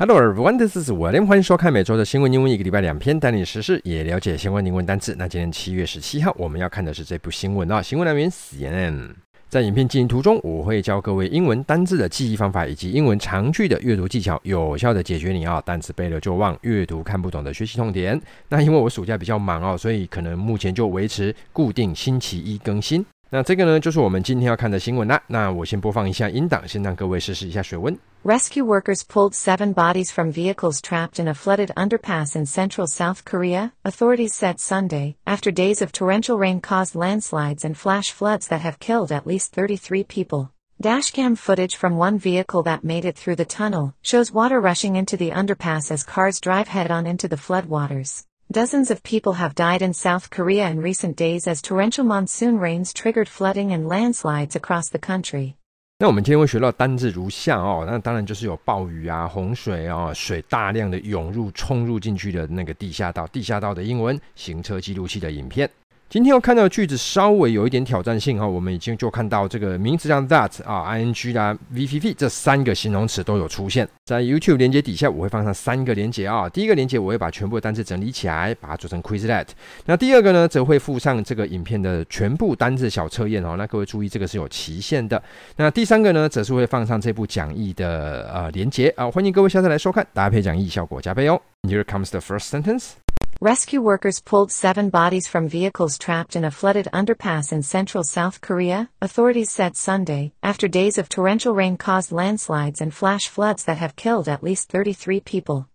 Hello everyone, this is William。欢迎收看每周的新闻英文，一个礼拜两篇，带你实事也了解相关英文单词。那今天七月十七号，我们要看的是这部新闻啊。新闻来源 CNN。在影片进行途中，我会教各位英文单字的记忆方法，以及英文长句的阅读技巧，有效的解决你啊单词背了就忘、阅读看不懂的学习痛点。那因为我暑假比较忙哦，所以可能目前就维持固定星期一更新。那这个呢，就是我们今天要看的新闻啦。那我先播放一下音档，先让各位试试一下水温。Rescue workers pulled seven bodies from vehicles trapped in a flooded underpass in central South Korea, authorities said Sunday, after days of torrential rain caused landslides and flash floods that have killed at least 33 people. Dashcam footage from one vehicle that made it through the tunnel shows water rushing into the underpass as cars drive head-on into the floodwaters. Dozens of people have died in South Korea in recent days as torrential monsoon rains triggered flooding and landslides across the country. 那我们今天会学到单字如下哦，那当然就是有暴雨啊、洪水啊、水大量的涌入、冲入进去的那个地下道。地下道的英文，行车记录器的影片。今天要看到的句子稍微有一点挑战性哈，我们已经就看到这个名词像 that 啊、ing 啦、VPP 这三个形容词都有出现在 YouTube 连接底下，我会放上三个连接啊。第一个连接我会把全部的单词整理起来，把它做成 Quizlet。那第二个呢，则会附上这个影片的全部单字小测验哦。那各位注意，这个是有期限的。那第三个呢，则是会放上这部讲义的呃连接啊。欢迎各位下次来收看，搭配讲义效果加倍哦。Here comes the first sentence. Rescue workers pulled seven bodies from vehicles trapped in a flooded underpass in central South Korea, authorities said Sunday, after days of torrential rain caused landslides and flash floods that have killed at least 33 people.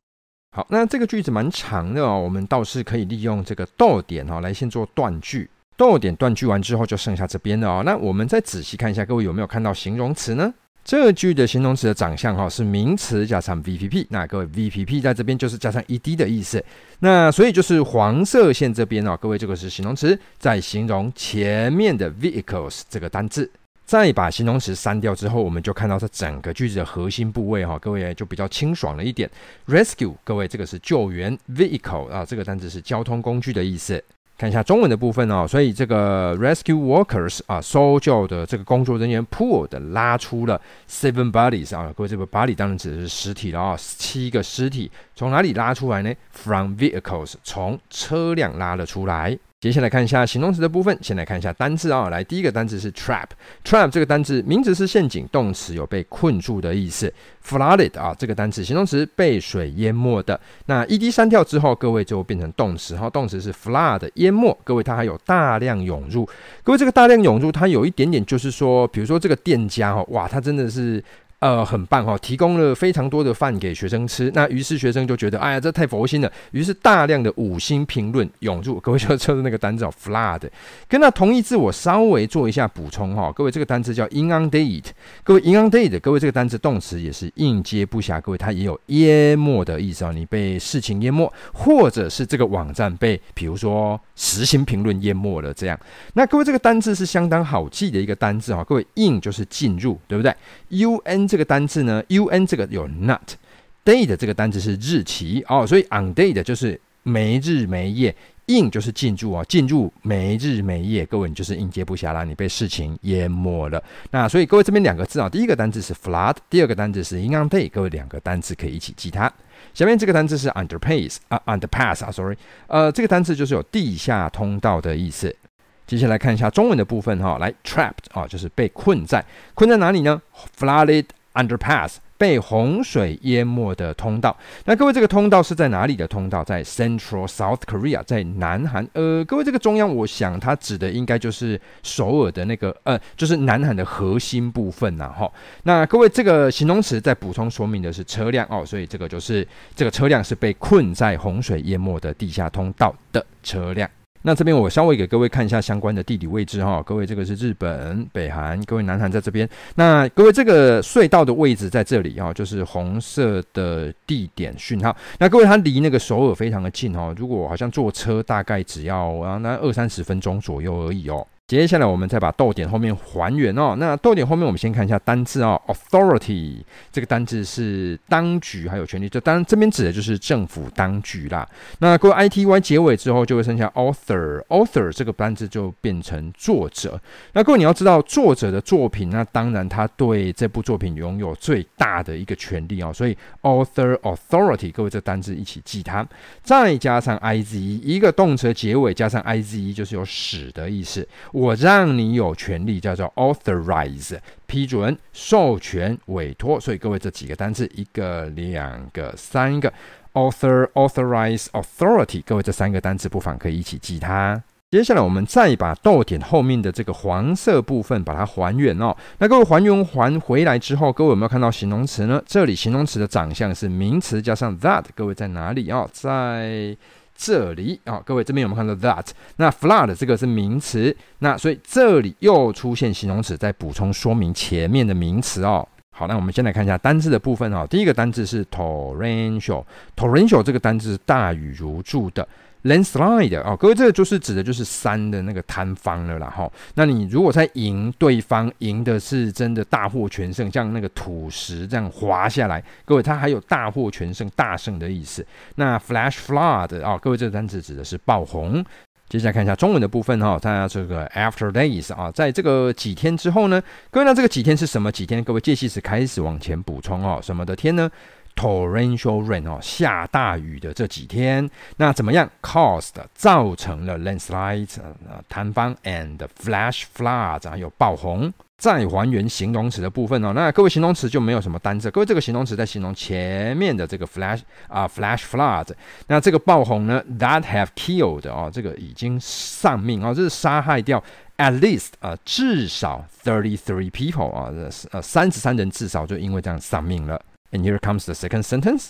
好，那这个句子蛮长的哦，我们倒是可以利用这个逗点哦来先做断句。逗点断句完之后，就剩下这边了哦。那我们再仔细看一下，各位有没有看到形容词呢？ 这句的形容词的长相哈是名词加上 VPP，那各位 VPP 在这边就是加上 ed 的意思，那所以就是黄色线这边哦，各位这个是形容词，在形容前面的 vehicles 这个单字，再把形容词删掉之后，我们就看到这整个句子的核心部位哈，各位就比较清爽了一点。Rescue，各位这个是救援，vehicle 啊这个单字是交通工具的意思。看一下中文的部分哦，所以这个 rescue workers 啊，搜救的这个工作人员 pulled 拉出了 seven bodies 啊，各位这个 body 当然指的是尸体了啊，七个尸体从哪里拉出来呢？From vehicles 从车辆拉了出来。接下来看一下形容词的部分，先来看一下单字啊。来，第一个单字是 trap，trap 这个单字名词是陷阱，动词有被困住的意思。flooded 啊，这个单词形容词被水淹没的。那 ed 删掉之后，各位就变成动词哈，动词是 flood 淹没。各位它还有大量涌入，各位这个大量涌入，它有一点点就是说，比如说这个店家哈，哇，它真的是。呃，很棒哈，提供了非常多的饭给学生吃。那于是学生就觉得，哎呀，这太佛心了。于是大量的五星评论涌入。各位就就是那个单词哦，flood。跟那同义字我稍微做一下补充哈。各位这个单词叫 inundate。各位 inundate，各位这个单词动词也是应接不暇。各位它也有淹没的意思啊，你被事情淹没，或者是这个网站被，比如说十星评论淹没了这样。那各位这个单字是相当好记的一个单字哈。各位 in 就是进入，对不对？un 这个单字呢，un 这个有 not，day 的这个单字是日期哦，所以 on day 的就是没日没夜，in 就是进入啊，进入没日没夜，各位你就是应接不暇啦，你被事情淹没了。那所以各位这边两个字啊，第一个单字是 flood，第二个单字是 inundate，各位两个单字可以一起记它。下面这个单字是 underpass 啊，underpass 啊，sorry，呃，这个单字就是有地下通道的意思。接下来看一下中文的部分哈，来 trapped 啊，就是被困在，困在哪里呢？flooded。Underpass 被洪水淹没的通道。那各位，这个通道是在哪里的通道？在 Central South Korea，在南韩。呃，各位，这个中央，我想它指的应该就是首尔的那个，呃，就是南韩的核心部分呐。哈，那各位，这个形容词在补充说明的是车辆哦，所以这个就是这个车辆是被困在洪水淹没的地下通道的车辆。那这边我稍微给各位看一下相关的地理位置哈，各位这个是日本、北韩，各位南韩在这边。那各位这个隧道的位置在这里哈，就是红色的地点讯号。那各位它离那个首尔非常的近哦，如果好像坐车大概只要啊那二三十分钟左右而已哦。接下来我们再把逗点后面还原哦。那逗点后面我们先看一下单字哦，authority 这个单字是当局还有权力，这当然这边指的就是政府当局啦。那各位 ity 结尾之后就会剩下 author，author 这个单字就变成作者。那各位你要知道作者的作品，那当然他对这部作品拥有最大的一个权利哦。所以 author authority 各位这单字一起记它，再加上 iz 一个动词结尾加上 iz 就是有使的意思。我让你有权利，叫做 authorize，批准、授权、委托。所以各位这几个单词，一个、两个、三个，author、authorize、authority。各位这三个单词不妨可以一起记它。接下来我们再把逗点后面的这个黄色部分把它还原哦。那各位还原还回来之后，各位有没有看到形容词呢？这里形容词的长相是名词加上 that。各位在哪里啊？在。这里啊、各位这边有没有看到 that？那 flood 这个是名词，那所以这里又出现形容词，在补充说明前面的名词哦。好，那我们先来看一下单字的部分哦。第一个单字是 torrential，torrential 这个单字是大雨如注的。landslide、哦，各位，这个就是指的就是山的那个坍方了啦哈。那你如果在赢对方赢的是真的大获全胜，像那个土石这样滑下来，各位，它还有大获全胜、大胜的意思。那 flash flood、哦，各位，这个单词指的是爆红。接下来看一下中文的部分哈，它这个 after days 啊，在这个几天之后呢，各位，那这个几天是什么几天？各位，介系词开始往前补充哦，什么的天呢？Torrential rain 哦，下大雨的这几天，那怎么样？Caused 造成了 landslides 呃坍方 and flash floods 还有爆红。再还原形容词的部分哦，那各位形容词就没有什么单字，各位这个形容词在形容前面的这个 flash 啊、flash floods，那这个爆红呢？That have killed 哦，这个已经丧命哦，这是杀害掉 at least 啊、呃、至少 thirty three people 啊，呃三十三人至少就因为这样丧命了。And here comes the second sentence.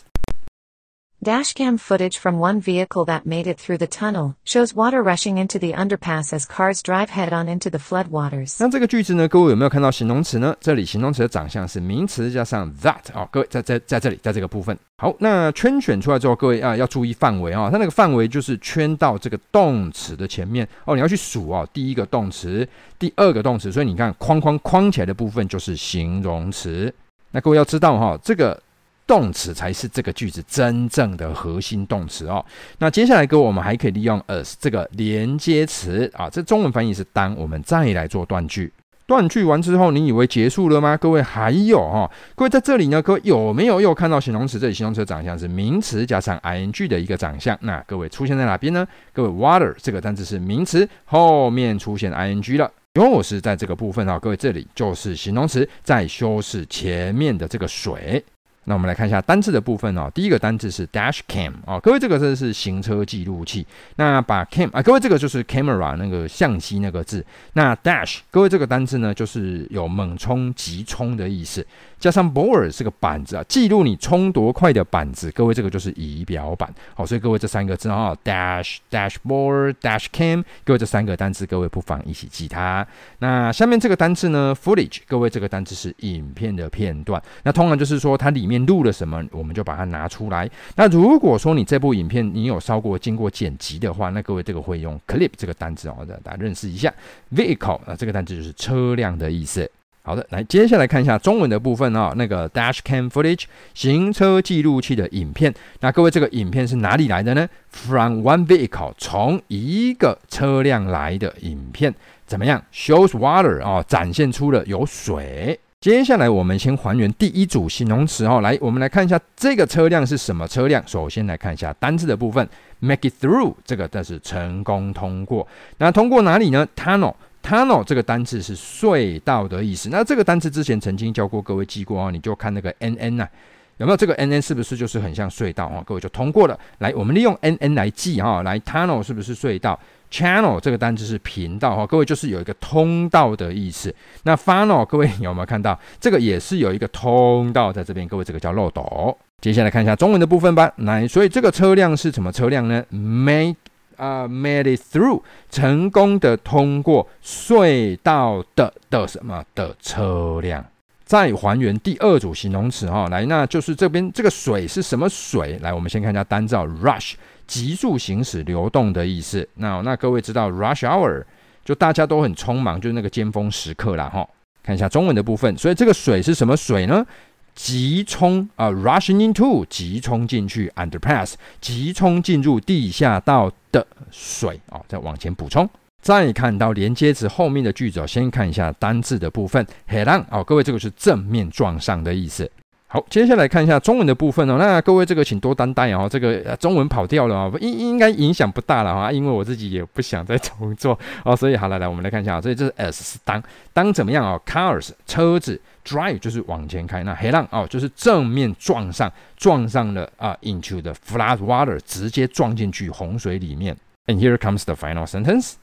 Dashcam footage from one vehicle that made it through the tunnel shows water rushing into the underpass as cars drive head-on into the floodwaters. 那这个句子呢，各位有没有看到形容词呢？这里形容词的长相是名词加上 that 哦，各位在在在这里，在这个部分。好，那圈选出来之后，各位啊要注意范围啊，它那个范围就是圈到这个动词的前面哦，你要去数哦，第一个动词，第二个动词，所以你看框框框起来的部分就是形容词。那各位要知道哈，这个动词才是这个句子真正的核心动词哦。那接下来各位，我们还可以利用 as 这个连接词啊，这中文翻译是当，我们再来做断句。断句完之后，你以为结束了吗？各位还有哈，各位在这里呢，各位有没有又看到形容词？这里形容词的长相是名词加上 ing 的一个长相。那各位出现在哪边呢？各位 water 这个单词是名词，后面出现 ing 了。就是在这个部分啊，各位这里就是形容词在修饰前面的这个水。那我们来看一下单字的部分哦。第一个单字是 dash cam 哦，各位这个字是行车记录器。那把 cam 啊，各位这个就是 camera 那个相机那个字。那 dash 各位这个单字呢，就是有猛冲、急冲的意思。加上 board 是个板子啊，记录你冲多快的板子。各位这个就是仪表板。好，所以各位这三个字啊，dash、dashboard、dash cam，各位这三个单字，各位不妨一起记它。那下面这个单字呢，footage，各位这个单字是影片的片段。那通常就是说它里面录了什么，我们就把它拿出来。那如果说你这部影片你有稍过经过剪辑的话，那各位这个会用 clip 这个单字哦，大家认识一下。vehicle 啊，这个单字就是车辆的意思。好的，来接下来看一下中文的部分啊、哦，那个 dash cam footage 行车记录器的影片。那各位，这个影片是哪里来的呢？From one vehicle，从一个车辆来的影片，怎么样？Shows water 啊、哦，展现出了有水。接下来我们先还原第一组形容词哦，来，我们来看一下这个车辆是什么车辆。首先来看一下单字的部分，make it through 这个但是成功通过。那通过哪里呢？Tunnel。Tunnel 这个单词是隧道的意思。那这个单词之前曾经教过各位记过啊，你就看那个 N N 啊，有没有这个 N N 是不是就是很像隧道啊？各位就通过了。来，我们利用 N N 来记哈，来 Tunnel 是不是隧道？Channel 这个单词是频道哈，各位就是有一个通道的意思。那 Funnel 各位有没有看到？这个也是有一个通道在这边，各位这个叫漏斗。接下来看一下中文的部分吧。来，所以这个车辆是什么车辆呢？Make 啊、uh，made it through，成功的通过隧道的的什么的车辆。再还原第二组形容词哈，来，那就是这边这个水是什么水？来，我们先看一下单字，rush，急速行驶、流动的意思。那那各位知道 rush hour 就大家都很匆忙，就是那个尖峰时刻啦。哈。看一下中文的部分，所以这个水是什么水呢？急冲啊，rushing into，急冲进去，underpass，急冲进入地下道的水啊。再往前补充，再看到连接词后面的句子哦，先看一下单字的部分，head on 哦，各位这个是正面撞上的意思。好，接下来看一下中文的部分哦。那各位这个请多担待哦，这个中文跑掉了啊，应应该影响不大了哈，因为我自己也不想再重做 哦。所以好，来来，我们来看一下，所以这是 s 是当当怎么样哦？Cars 车子，drive 就是往前开，那 head on 哦就是正面撞上，撞上了啊，into the flood water 直接撞进去洪水里面。And here comes the final sentence.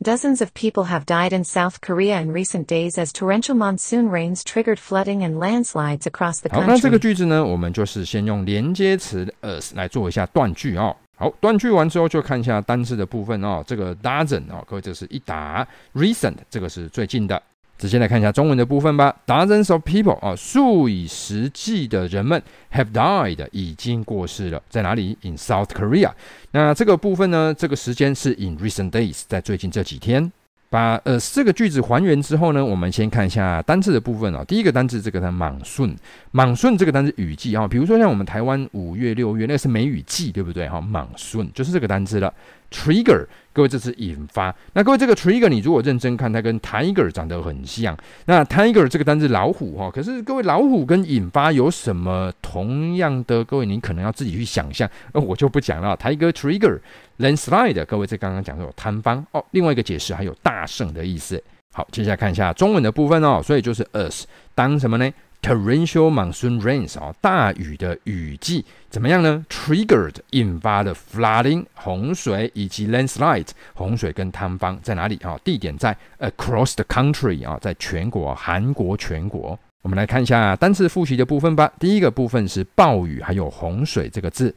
Dozens of people have died in South Korea in recent days as torrential monsoon rains triggered flooding and landslides across the country. 好，那这个句子呢，我们就是先用连接词 as 来做一下断句哦。好，断句完之后就看一下单词的部分哦。这个 dozen 哦，各位这是一打，recent 这个是最近的。 直接来看一下中文的部分吧。Dozens of people 啊，数以十计的人们 have died 已经过世了，在哪里？In South Korea。那这个部分呢？这个时间是 in recent days，在最近这几天。把呃四个句子还原之后呢，我们先看一下单字的部分啊。第一个单字这个它莽顺，莽顺这个单字雨季啊，比如说像我们台湾五月六月那是梅雨季，对不对？哈，monsoon 就是这个单字了。Trigger，各位这是引发。那各位这个 trigger，你如果认真看，它跟 tiger 长得很像。那 tiger 这个单字老虎哈，可是各位老虎跟引发有什么同样的？各位你可能要自己去想象，那我就不讲了。Tiger trigger landslide，各位这刚刚讲的有坍方哦。另外一个解释还有大胜的意思。好，接下来看一下中文的部分哦。所以就是 as 当什么呢？Torrential monsoon rains 啊，大雨的雨季怎么样呢？Triggered 引发的 flooding 洪水以及 landslide 洪水跟塌方在哪里啊？地点在 across the country 啊，在全国韩国全国。我们来看一下单词复习的部分吧。第一个部分是暴雨还有洪水这个字。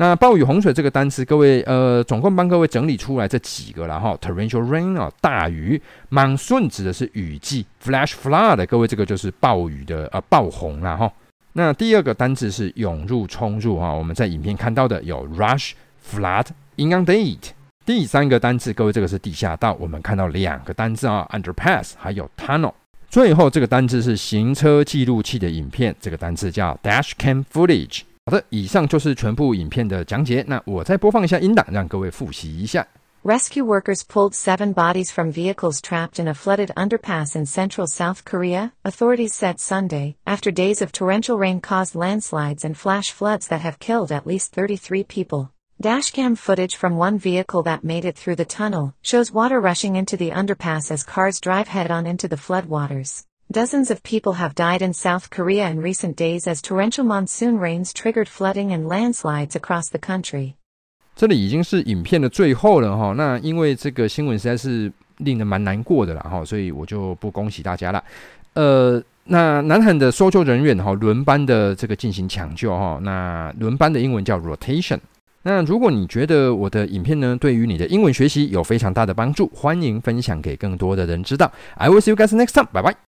那暴雨洪水这个单词，各位呃，总共帮各位整理出来这几个了哈。Torrential rain 啊，大雨；monsoon 指的是雨季；flash flood，各位这个就是暴雨的呃暴洪了哈。那第二个单词是涌入、冲入哈，我们在影片看到的有 rush、flood、inundate。第三个单词，各位这个是地下道，我们看到两个单词啊，underpass 还有 tunnel。最后这个单词是行车记录器的影片，这个单词叫 dashcam footage。好的，以上就是全部影片的讲解。那我再播放一下音档，让各位复习一下。Rescue workers pulled seven bodies from vehicles trapped in a flooded underpass in central South Korea, authorities said Sunday, after days of torrential rain caused landslides and flash floods that have killed at least 33 people. Dashcam footage from one vehicle that made it through the tunnel shows water rushing into the underpass as cars drive head-on into the floodwaters. Dozens of people have died in South Korea in recent days as torrential monsoon rains triggered flooding and landslides across the country. 这里已经是影片的最后了哈，那因为这个新闻实在是令人蛮难过的了哈，所以我就不恭喜大家了。呃，那南韩的搜救人员哈轮班的这个进行抢救哈，那轮班的英文叫 rotation。那如果你觉得我的影片呢对于你的英文学习有非常大的帮助，欢迎分享给更多的人知道。I will see you guys next time，拜拜。